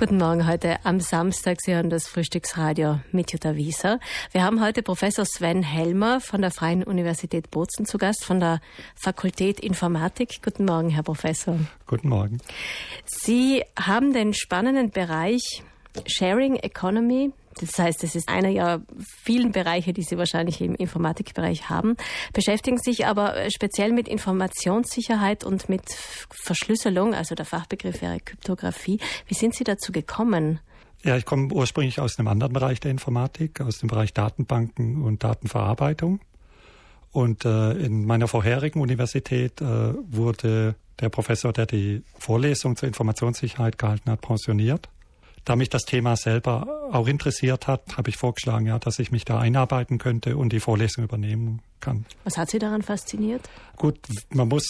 Guten Morgen heute am Samstag. Sie hören das Frühstücksradio mit Jutta Wieser. Wir haben heute Professor Sven Helmer von der Freien Universität Bozen zu Gast, von der Fakultät Informatik. Guten Morgen, Herr Professor. Guten Morgen. Sie haben den spannenden Bereich Sharing Economy das heißt, es ist einer ihrer vielen Bereiche, die Sie wahrscheinlich im Informatikbereich haben, beschäftigen sich aber äh, speziell mit Informationssicherheit und mit Verschlüsselung, also der Fachbegriff wäre Kryptographie. Wie sind Sie dazu gekommen? Ja, ich komme ursprünglich aus einem anderen Bereich der Informatik, aus dem Bereich Datenbanken und Datenverarbeitung. Und äh, in meiner vorherigen Universität äh, wurde der Professor, der die Vorlesung zur Informationssicherheit gehalten hat, pensioniert. Da mich das Thema selber auch interessiert hat, habe ich vorgeschlagen, ja, dass ich mich da einarbeiten könnte und die Vorlesung übernehmen kann. Was hat Sie daran fasziniert? Gut, man muss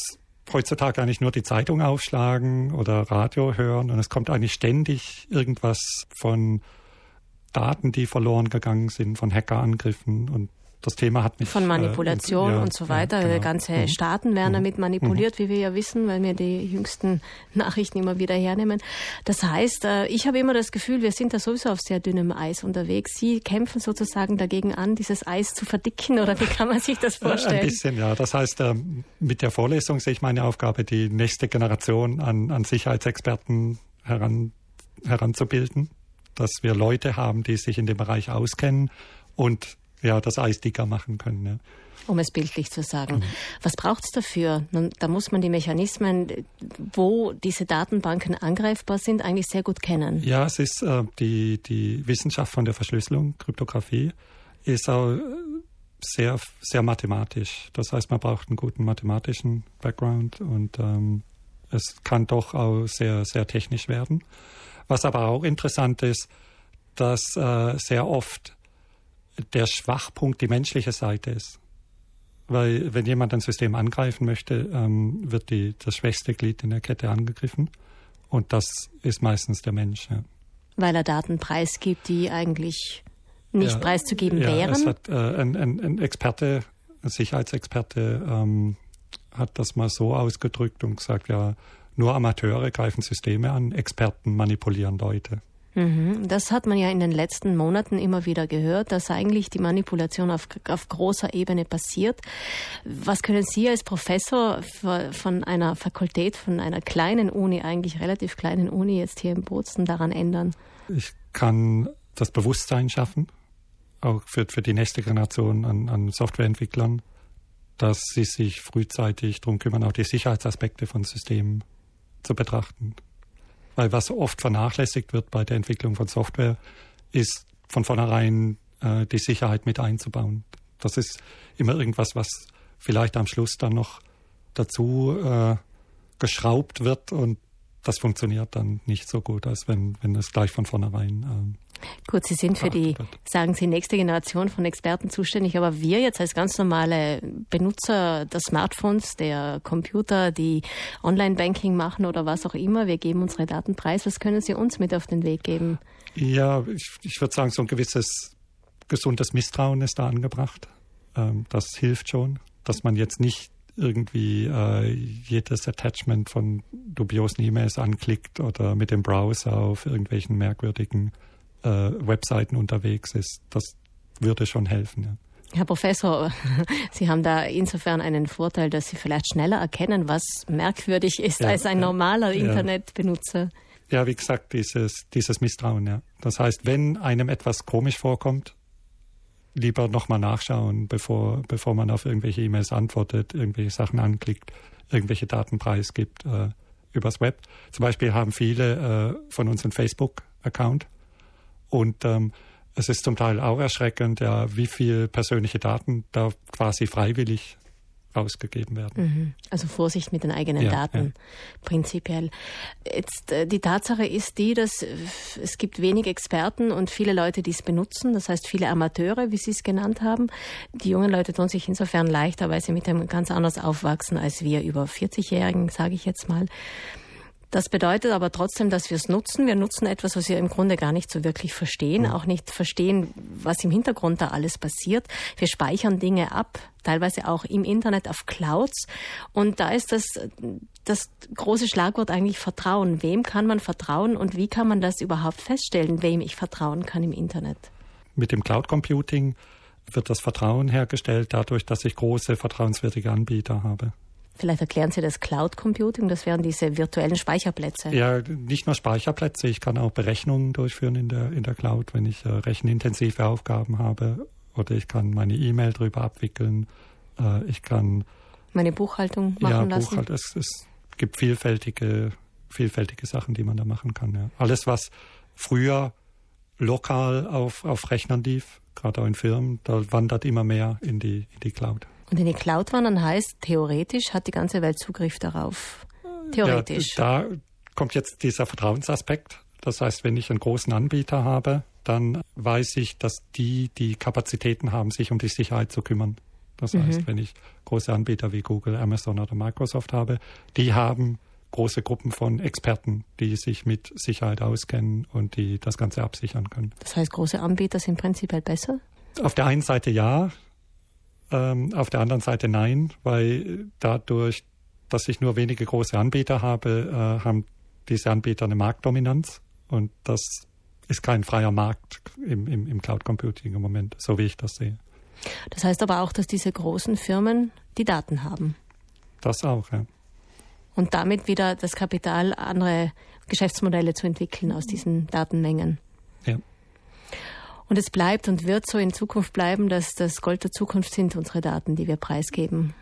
heutzutage eigentlich nur die Zeitung aufschlagen oder Radio hören und es kommt eigentlich ständig irgendwas von Daten, die verloren gegangen sind, von Hackerangriffen und das Thema hat mich. Von Manipulation äh, ja, und so weiter. Ja, genau. Ganze mhm. Staaten werden mhm. damit manipuliert, mhm. wie wir ja wissen, weil wir die jüngsten Nachrichten immer wieder hernehmen. Das heißt, äh, ich habe immer das Gefühl, wir sind da sowieso auf sehr dünnem Eis unterwegs. Sie kämpfen sozusagen dagegen an, dieses Eis zu verdicken oder wie kann man sich das vorstellen? Ein bisschen, ja. Das heißt, ähm, mit der Vorlesung sehe ich meine Aufgabe, die nächste Generation an, an Sicherheitsexperten heran, heranzubilden, dass wir Leute haben, die sich in dem Bereich auskennen und ja, das Eis dicker machen können. Ja. Um es bildlich zu sagen. Mhm. Was braucht es dafür? Nun, da muss man die Mechanismen, wo diese Datenbanken angreifbar sind, eigentlich sehr gut kennen. Ja, es ist äh, die, die Wissenschaft von der Verschlüsselung, Kryptographie, ist auch sehr, sehr mathematisch. Das heißt, man braucht einen guten mathematischen Background und ähm, es kann doch auch sehr, sehr technisch werden. Was aber auch interessant ist, dass äh, sehr oft der Schwachpunkt die menschliche Seite ist. Weil wenn jemand ein System angreifen möchte, ähm, wird die, das schwächste Glied in der Kette angegriffen. Und das ist meistens der Mensch. Ja. Weil er Daten preisgibt, die eigentlich nicht ja, preiszugeben ja, wären? Es hat, äh, ein, ein, ein, Experte, ein Sicherheitsexperte ähm, hat das mal so ausgedrückt und gesagt, ja, nur Amateure greifen Systeme an, Experten manipulieren Leute. Mhm. Das hat man ja in den letzten Monaten immer wieder gehört, dass eigentlich die Manipulation auf, auf großer Ebene passiert. Was können Sie als Professor von einer Fakultät, von einer kleinen Uni, eigentlich relativ kleinen Uni jetzt hier in Bozen daran ändern? Ich kann das Bewusstsein schaffen, auch für, für die nächste Generation an, an Softwareentwicklern, dass sie sich frühzeitig darum kümmern, auch die Sicherheitsaspekte von Systemen zu betrachten. Weil was oft vernachlässigt wird bei der Entwicklung von Software, ist von vornherein äh, die Sicherheit mit einzubauen. Das ist immer irgendwas, was vielleicht am Schluss dann noch dazu äh, geschraubt wird und das funktioniert dann nicht so gut, als wenn, wenn es gleich von vornherein. Gut, Sie sind für die, sagen Sie, nächste Generation von Experten zuständig, aber wir jetzt als ganz normale Benutzer der Smartphones, der Computer, die Online-Banking machen oder was auch immer, wir geben unsere Daten preis. Was können Sie uns mit auf den Weg geben? Ja, ich, ich würde sagen, so ein gewisses gesundes Misstrauen ist da angebracht. Ähm, das hilft schon, dass man jetzt nicht irgendwie äh, jedes Attachment von dubiosen E-Mails anklickt oder mit dem Browser auf irgendwelchen merkwürdigen äh, Webseiten unterwegs ist. Das würde schon helfen. Ja. Herr Professor, Sie haben da insofern einen Vorteil, dass Sie vielleicht schneller erkennen, was merkwürdig ist ja, als ein normaler ja, Internetbenutzer. Ja, wie gesagt, dieses, dieses Misstrauen, ja. Das heißt, wenn einem etwas komisch vorkommt, lieber nochmal nachschauen, bevor, bevor man auf irgendwelche E-Mails antwortet, irgendwelche Sachen anklickt, irgendwelche Daten preisgibt äh, übers Web. Zum Beispiel haben viele äh, von uns einen Facebook-Account und ähm, es ist zum Teil auch erschreckend, ja, wie viel persönliche Daten da quasi freiwillig ausgegeben werden. Mhm. Also Vorsicht mit den eigenen ja, Daten, ja. prinzipiell. Jetzt, äh, die Tatsache ist die, dass äh, es gibt wenig Experten und viele Leute, die es benutzen, das heißt viele Amateure, wie Sie es genannt haben. Die jungen Leute tun sich insofern leichter, weil sie mit dem ganz anders aufwachsen als wir über 40-Jährigen, sage ich jetzt mal. Das bedeutet aber trotzdem, dass wir es nutzen. Wir nutzen etwas, was wir im Grunde gar nicht so wirklich verstehen, mhm. auch nicht verstehen, was im Hintergrund da alles passiert. Wir speichern Dinge ab, teilweise auch im Internet auf Clouds. Und da ist das, das große Schlagwort eigentlich Vertrauen. Wem kann man vertrauen und wie kann man das überhaupt feststellen, wem ich vertrauen kann im Internet? Mit dem Cloud Computing wird das Vertrauen hergestellt dadurch, dass ich große vertrauenswürdige Anbieter habe. Vielleicht erklären Sie das Cloud Computing, das wären diese virtuellen Speicherplätze. Ja, nicht nur Speicherplätze, ich kann auch Berechnungen durchführen in der, in der Cloud, wenn ich äh, rechenintensive Aufgaben habe. Oder ich kann meine E-Mail drüber abwickeln. Äh, ich kann meine Buchhaltung machen ja, lassen. Buchhaltung, es, es gibt vielfältige, vielfältige Sachen, die man da machen kann. Ja. Alles, was früher lokal auf, auf Rechnern lief, gerade auch in Firmen, da wandert immer mehr in die, in die Cloud. Und in die Cloud wandern heißt, theoretisch hat die ganze Welt Zugriff darauf. Theoretisch. Ja, da kommt jetzt dieser Vertrauensaspekt. Das heißt, wenn ich einen großen Anbieter habe, dann weiß ich, dass die die Kapazitäten haben, sich um die Sicherheit zu kümmern. Das mhm. heißt, wenn ich große Anbieter wie Google, Amazon oder Microsoft habe, die haben große Gruppen von Experten, die sich mit Sicherheit auskennen und die das Ganze absichern können. Das heißt, große Anbieter sind prinzipiell besser? Auf der einen Seite ja, ähm, auf der anderen Seite nein, weil dadurch, dass ich nur wenige große Anbieter habe, äh, haben diese Anbieter eine Marktdominanz und das ist kein freier Markt im, im, im Cloud Computing im Moment, so wie ich das sehe. Das heißt aber auch, dass diese großen Firmen die Daten haben. Das auch, ja. Und damit wieder das Kapital, andere Geschäftsmodelle zu entwickeln aus diesen Datenmengen. Ja. Und es bleibt und wird so in Zukunft bleiben, dass das Gold der Zukunft sind unsere Daten, die wir preisgeben.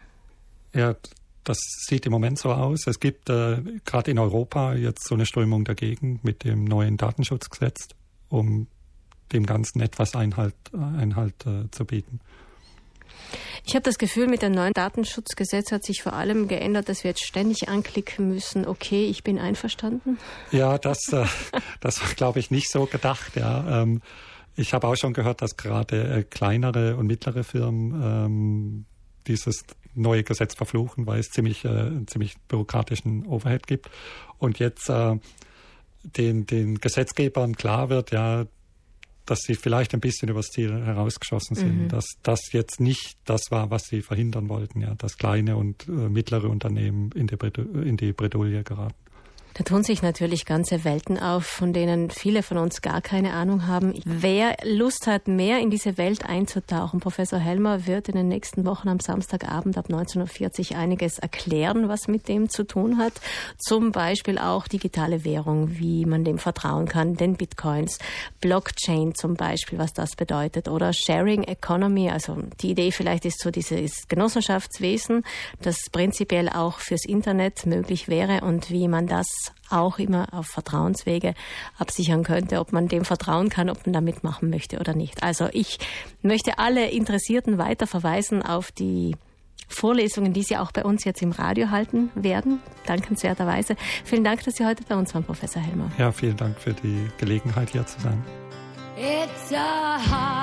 Ja, das sieht im Moment so aus. Es gibt äh, gerade in Europa jetzt so eine Strömung dagegen mit dem neuen Datenschutzgesetz, um dem Ganzen etwas Einhalt, Einhalt äh, zu bieten. Ich habe das Gefühl, mit dem neuen Datenschutzgesetz hat sich vor allem geändert, dass wir jetzt ständig anklicken müssen, okay, ich bin einverstanden. Ja, das, äh, das war, glaube ich, nicht so gedacht. Ja. Ähm, ich habe auch schon gehört, dass gerade äh, kleinere und mittlere Firmen ähm, dieses neue Gesetz verfluchen, weil es ziemlich, äh, einen ziemlich bürokratischen Overhead gibt. Und jetzt äh, den, den Gesetzgebern klar wird, ja, dass sie vielleicht ein bisschen übers Ziel herausgeschossen sind, mhm. dass das jetzt nicht das war, was sie verhindern wollten, ja, dass kleine und äh, mittlere Unternehmen in die, in die Bredouille geraten. Da tun sich natürlich ganze Welten auf, von denen viele von uns gar keine Ahnung haben. Wer Lust hat, mehr in diese Welt einzutauchen, Professor Helmer wird in den nächsten Wochen am Samstagabend ab 19.40 Uhr einiges erklären, was mit dem zu tun hat. Zum Beispiel auch digitale Währung, wie man dem vertrauen kann, den Bitcoins, Blockchain zum Beispiel, was das bedeutet, oder Sharing Economy. Also die Idee vielleicht ist so dieses Genossenschaftswesen, das prinzipiell auch fürs Internet möglich wäre und wie man das auch immer auf Vertrauenswege absichern könnte, ob man dem vertrauen kann, ob man da mitmachen möchte oder nicht. Also ich möchte alle Interessierten weiter verweisen auf die Vorlesungen, die Sie auch bei uns jetzt im Radio halten werden, dankenswerterweise. Vielen Dank, dass Sie heute bei uns waren, Professor Helmer. Ja, vielen Dank für die Gelegenheit, hier zu sein. It's a